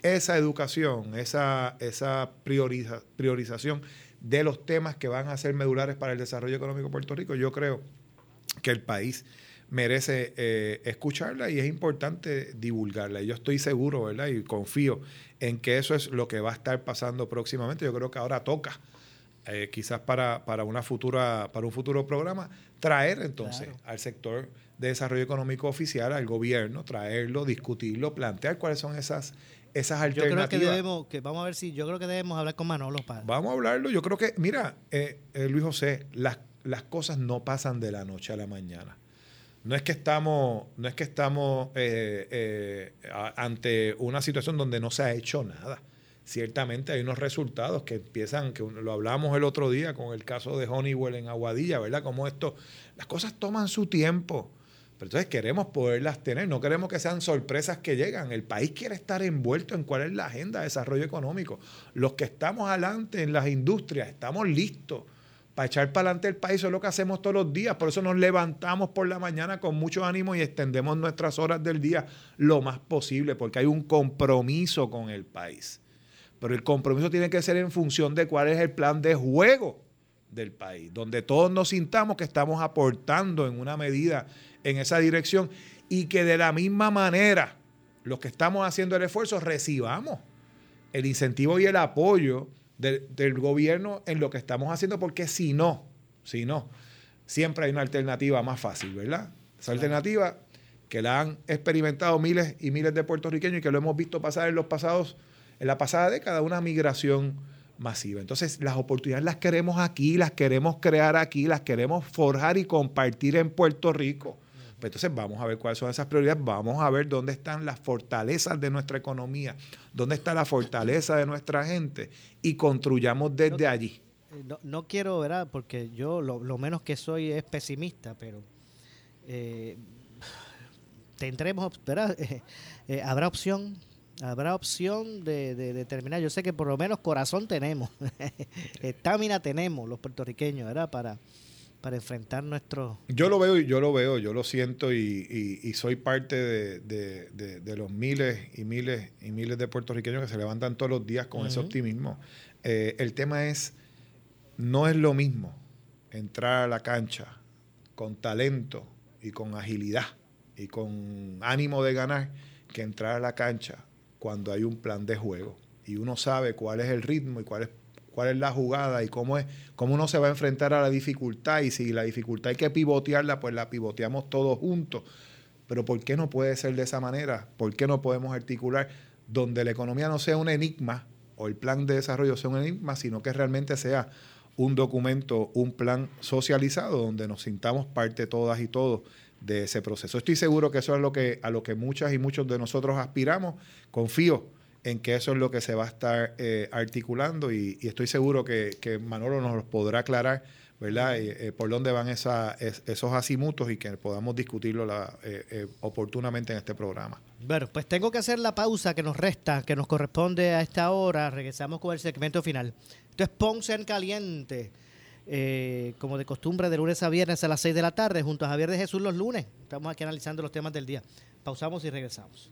Esa educación, esa, esa prioriza- priorización de los temas que van a ser medulares para el desarrollo económico de Puerto Rico, yo creo que el país merece eh, escucharla y es importante divulgarla. Y yo estoy seguro, ¿verdad? Y confío en que eso es lo que va a estar pasando próximamente. Yo creo que ahora toca, eh, quizás para, para, una futura, para un futuro programa, traer entonces al sector de desarrollo económico oficial, al gobierno, traerlo, discutirlo, plantear cuáles son esas, esas Yo creo que alternativas. debemos, que vamos a ver si, yo creo que debemos hablar con Manolo para. Vamos a hablarlo. Yo creo que, mira, eh, eh, Luis José, las, las cosas no pasan de la noche a la mañana. No es que estamos, no es que estamos eh, eh, ante una situación donde no se ha hecho nada. Ciertamente hay unos resultados que empiezan, que lo hablamos el otro día con el caso de Honeywell en Aguadilla, ¿verdad? Como esto, las cosas toman su tiempo. Pero entonces queremos poderlas tener, no queremos que sean sorpresas que llegan. El país quiere estar envuelto en cuál es la agenda de desarrollo económico. Los que estamos adelante en las industrias, estamos listos para echar para adelante el país. Eso es lo que hacemos todos los días. Por eso nos levantamos por la mañana con mucho ánimo y extendemos nuestras horas del día lo más posible, porque hay un compromiso con el país. Pero el compromiso tiene que ser en función de cuál es el plan de juego del país, donde todos nos sintamos que estamos aportando en una medida en esa dirección y que de la misma manera los que estamos haciendo el esfuerzo recibamos el incentivo y el apoyo del, del gobierno en lo que estamos haciendo, porque si no, si no, siempre hay una alternativa más fácil, ¿verdad? Esa alternativa que la han experimentado miles y miles de puertorriqueños y que lo hemos visto pasar en los pasados, en la pasada década, una migración masiva. Entonces, las oportunidades las queremos aquí, las queremos crear aquí, las queremos forjar y compartir en Puerto Rico. Pues entonces vamos a ver cuáles son esas prioridades, vamos a ver dónde están las fortalezas de nuestra economía, dónde está la fortaleza de nuestra gente y construyamos desde allí. Eh, No, no quiero, ¿verdad? Porque yo lo, lo menos que soy es pesimista, pero eh, tendremos, ¿verdad? *laughs* Eh, eh, habrá opción, habrá opción de, de, de terminar. Yo sé que por lo menos corazón tenemos, *laughs* estamina tenemos los puertorriqueños, ¿verdad? Para, para enfrentar nuestro... Yo lo veo y yo lo veo, yo lo siento y, y- y soy parte de, de- de- de los miles y miles y miles de puertorriqueños que se levantan todos los días con ese optimismo. Eh, el tema es, no es lo mismo entrar a la cancha con talento y con agilidad y con ánimo de ganar que entrar a la cancha cuando hay un plan de juego y uno sabe cuál es el ritmo y cuál es cuál es la jugada y cómo es cómo uno se va a enfrentar a la dificultad y si la dificultad hay que pivotearla pues la pivoteamos todos juntos Pero ¿por qué no puede ser de esa manera? ¿Por qué no podemos articular donde la economía no sea un enigma o el plan de desarrollo sea un enigma, sino que realmente sea un documento, un plan socializado donde nos sintamos parte todas y todos de ese proceso. Estoy seguro que eso es lo que, a lo que muchas y muchos de nosotros aspiramos. Confío en que eso es lo que se va a estar eh, articulando y, estoy seguro que, que, Manolo nos podrá aclarar, ¿verdad? Eh, eh, por dónde van esa, esos asimutos y que podamos discutirlo la, oportunamente en este programa. Bueno, pues tengo que hacer la pausa que nos resta, que nos corresponde a esta hora. Regresamos con el segmento final. Esto es Ponce en Caliente. como de costumbre, de lunes a viernes a las 6 de la tarde, junto a Javier de Jesús los lunes. Estamos aquí analizando los temas del día. Pausamos y regresamos.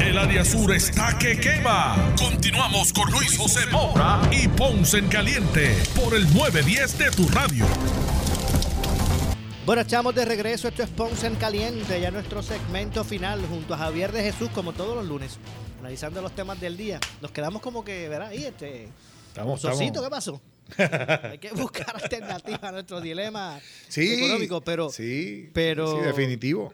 El área sur está que quema. Continuamos con Luis José Moura y Ponce en Caliente por el 910 de tu radio. Bueno, echamos de regreso. Esto es Ponce en Caliente, ya nuestro segmento final junto a Javier de Jesús, como todos los lunes, analizando los temas del día. Nos quedamos como que, ¿verdad? Y este. Estamos, ¿qué pasó? *laughs* Hay que buscar alternativas a nuestro dilema económico, pero. Sí, pero, sí, definitivo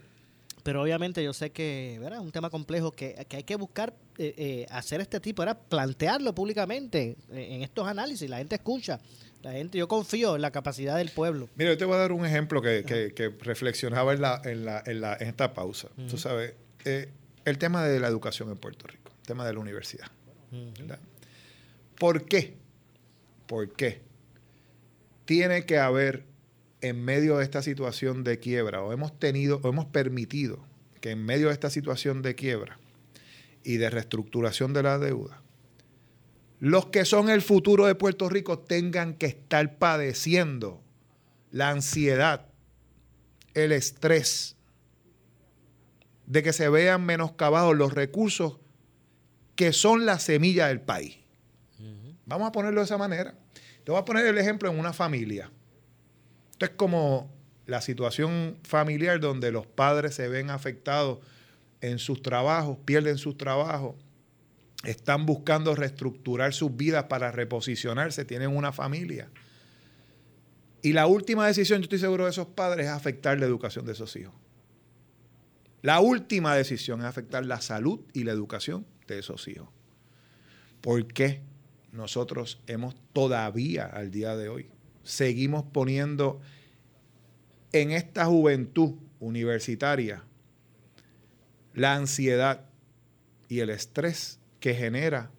pero obviamente yo sé que es un tema complejo que, hay que buscar eh, eh, hacer este tipo, era plantearlo públicamente eh, en estos análisis, la gente escucha, la gente, yo confío en la capacidad del pueblo. Mira, yo te voy a dar un ejemplo que, que, reflexionaba en, la, en, la, en, la, en esta pausa. Tú sabes, el tema de la educación en Puerto Rico, el tema de la universidad. ¿Por qué? ¿Por qué? Tiene que haber en medio de esta situación de quiebra, o hemos tenido, o hemos permitido que en medio de esta situación de quiebra y de reestructuración de la deuda, los que son el futuro de Puerto Rico tengan que estar padeciendo la ansiedad, el estrés, de que se vean menoscabados los recursos que son la semilla del país. Vamos a ponerlo de esa manera. Te voy a poner el ejemplo en una familia. Esto es como la situación familiar donde los padres se ven afectados en sus trabajos, pierden sus trabajos, están buscando reestructurar sus vidas para reposicionarse, tienen una familia. Y la última decisión, yo estoy seguro de esos padres, es afectar la educación de esos hijos. La última decisión es afectar la salud y la educación de esos hijos. ¿Por qué nosotros hemos todavía al día de hoy seguimos poniendo en esta juventud universitaria la ansiedad y el estrés que genera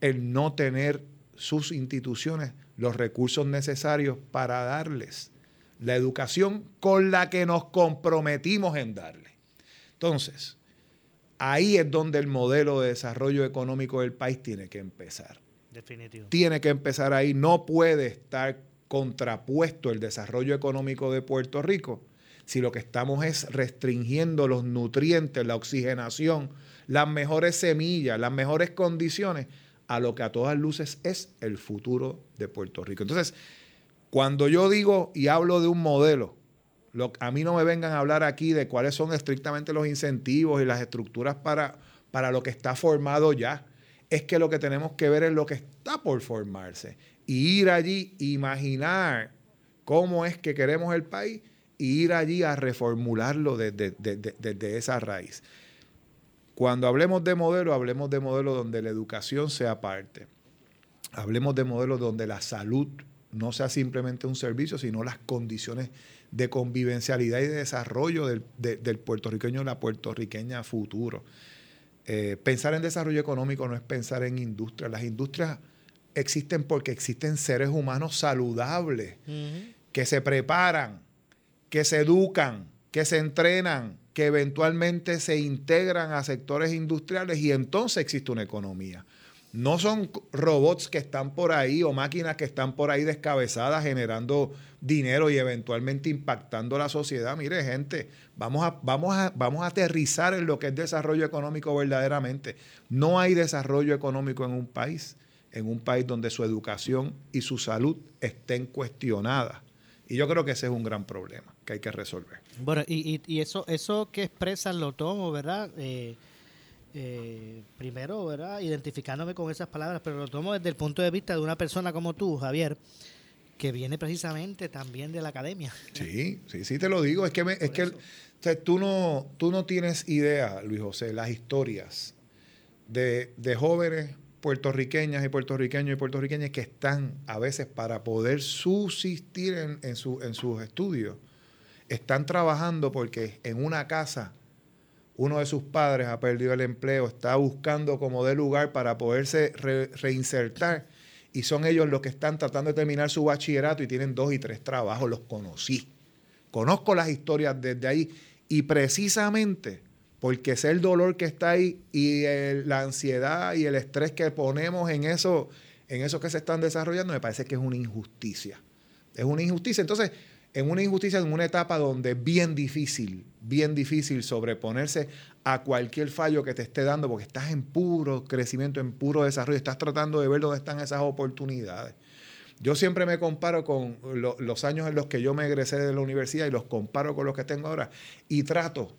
el no tener sus instituciones los recursos necesarios para darles la educación con la que nos comprometimos en darle. Entonces, ahí es donde el modelo de desarrollo económico del país tiene que empezar. Definitivo. Tiene que empezar ahí. No puede estar contrapuesto el desarrollo económico de Puerto Rico si lo que estamos es restringiendo los nutrientes, la oxigenación, las mejores semillas, las mejores condiciones a lo que a todas luces es el futuro de Puerto Rico. Entonces, cuando yo digo y hablo de un modelo, a mí no me vengan a hablar aquí de cuáles son estrictamente los incentivos y las estructuras para, para lo que está formado ya. Es que lo que tenemos que ver es lo que está por formarse y ir allí, imaginar cómo es que queremos el país y ir allí a reformularlo desde, esa raíz. Cuando hablemos de modelo, hablemos de modelo donde la educación sea parte. hablemos de modelos donde la salud no sea simplemente un servicio, sino las condiciones de convivencialidad y de desarrollo del, de- del puertorriqueño y la puertorriqueña futuro. Eh, pensar en desarrollo económico no es pensar en industria. Las industrias existen porque existen seres humanos saludables que se preparan, que se educan, que se entrenan, que eventualmente se integran a sectores industriales y entonces existe una economía. No son robots que están por ahí o máquinas que están por ahí descabezadas generando dinero y eventualmente impactando la sociedad. Mire, gente, vamos a, vamos a, vamos a aterrizar en lo que es desarrollo económico verdaderamente. No hay desarrollo económico en un país, en un país donde su educación y su salud estén cuestionadas. Y yo creo que ese es un gran problema que hay que resolver. Bueno, y, y, y eso eso que expresan lo tomo, ¿verdad? Eh, eh, primero, ¿verdad? Identificándome con esas palabras, pero lo tomo desde el punto de vista de una persona como tú, Javier, que viene precisamente también de la academia. Sí, sí, sí te lo digo. Es que, me- es que o sea, tú, no, tú no tienes idea, Luis José, las historias de, de jóvenes puertorriqueñas y puertorriqueños y puertorriqueñas que están a veces para poder subsistir en, en su- en sus estudios, están trabajando porque en una casa uno de sus padres ha perdido el empleo, está buscando como de lugar para poderse re- reinsertar y son ellos los que están tratando de terminar su bachillerato y tienen dos y tres trabajos, los conocí. Conozco las historias desde ahí y precisamente porque sé el dolor que está ahí y la ansiedad y el estrés que ponemos en eso, en eso que se están desarrollando, me parece que es una injusticia. Es una injusticia. Entonces, en una injusticia, en una etapa donde es bien difícil, bien difícil sobreponerse a cualquier fallo que te esté dando, porque estás en puro crecimiento, en puro desarrollo, estás tratando de ver dónde están esas oportunidades. Yo siempre me comparo con lo- los años en los que yo me egresé de la universidad y los comparo con los que tengo ahora y trato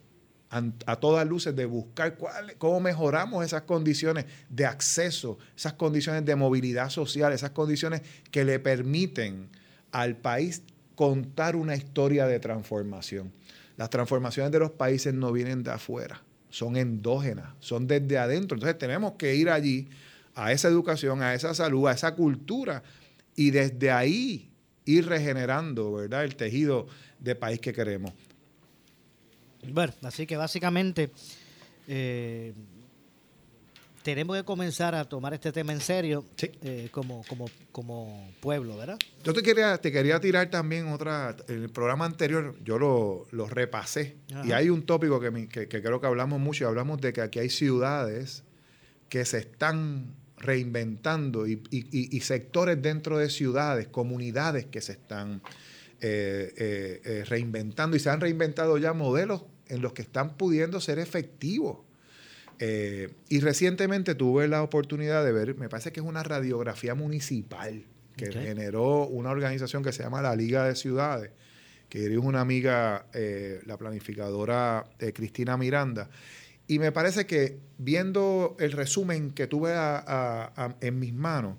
a todas luces de buscar cuál- cómo mejoramos esas condiciones de acceso, esas condiciones de movilidad social, esas condiciones que le permiten al país contar una historia de transformación. Las transformaciones de los países no vienen de afuera, son endógenas, son desde adentro. Entonces tenemos que ir allí a esa educación, a esa salud, a esa cultura y desde ahí ir regenerando, ¿verdad? El tejido de país que queremos. Bueno, así que básicamente eh, tenemos que comenzar a tomar este tema en serio eh, como, como, como pueblo, ¿verdad? Yo te quería, te quería tirar también otra, en el programa anterior yo lo, lo repasé Ajá. y hay un tópico que, que- que creo que hablamos mucho y hablamos de que aquí hay ciudades que se están reinventando y, y- sectores dentro de ciudades, comunidades que se están eh, reinventando y se han reinventado ya modelos en los que están pudiendo ser efectivos. Eh, y recientemente tuve la oportunidad de ver, me parece que es una radiografía municipal que generó una organización que se llama la Liga de Ciudades, que dirige una amiga, eh, la planificadora eh, Cristina Miranda. Y me parece que viendo el resumen que tuve a- a- a- en mis manos,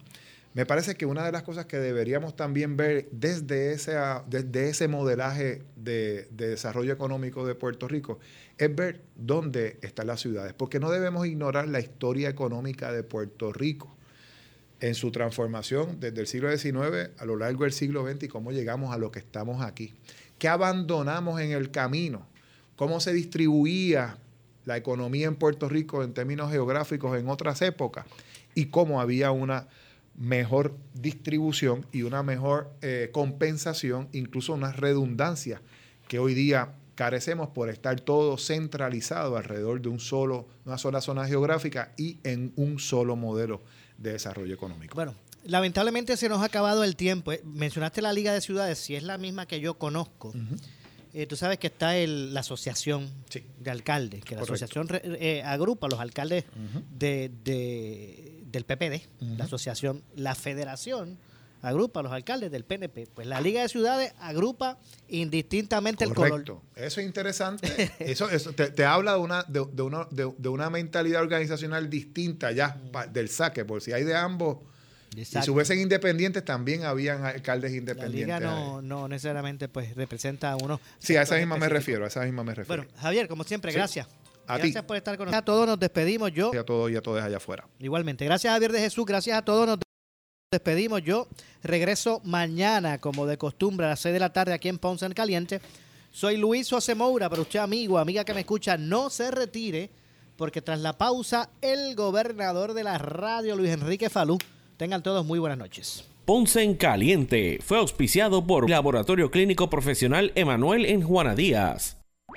me parece que una de las cosas que deberíamos también ver desde ese, ah, desde ese modelaje de, de desarrollo económico de Puerto Rico es ver dónde están las ciudades, porque no debemos ignorar la historia económica de Puerto Rico en su transformación desde el siglo XIX a lo largo del siglo XX y cómo llegamos a lo que estamos aquí. ¿Qué abandonamos en el camino? ¿Cómo se distribuía la economía en Puerto Rico en términos geográficos en otras épocas? Y cómo había una mejor distribución y una mejor eh, compensación, incluso una redundancia que hoy día carecemos por estar todo centralizado alrededor de un solo, una sola zona geográfica y en un solo modelo de desarrollo económico. Bueno, lamentablemente se nos ha acabado el tiempo. Eh, Mencionaste la Liga de Ciudades, si es la misma que yo conozco. eh, tú sabes que está el- la asociación de alcaldes, que la asociación re- eh, agrupa a los alcaldes de, de- del PPD, la asociación, la federación agrupa a los alcaldes del PNP. Pues la Liga de Ciudades agrupa indistintamente el color. Correcto. Eso es interesante. *laughs* Eso, eso te, te habla de una, de, de una, de, de una mentalidad organizacional distinta ya pa- del saque, por si hay de ambos. Y si hubiesen independientes, también habían alcaldes La independientes. Liga ahí. no, no necesariamente pues representa a uno. Sí, a esa misma me refiero, a esa misma me refiero. Bueno, Javier, como siempre, Sí. gracias. A ti. gracias por estar con nosotros. A todos nos despedimos. Yo, Y a todos y a todas allá afuera. igualmente. Gracias, Javier de Jesús. Gracias a todos. Nos despedimos. Yo regreso mañana, como de costumbre, a las 6 de la tarde aquí en Ponce en Caliente. Soy Luis José Moura, pero usted, amigo, amiga que me escucha, no se retire, porque tras la pausa, el gobernador de la radio, Luis Enrique Falú. Tengan todos muy buenas noches. Ponce en Caliente fue auspiciado por Laboratorio Clínico Profesional Emanuel en Juana Díaz.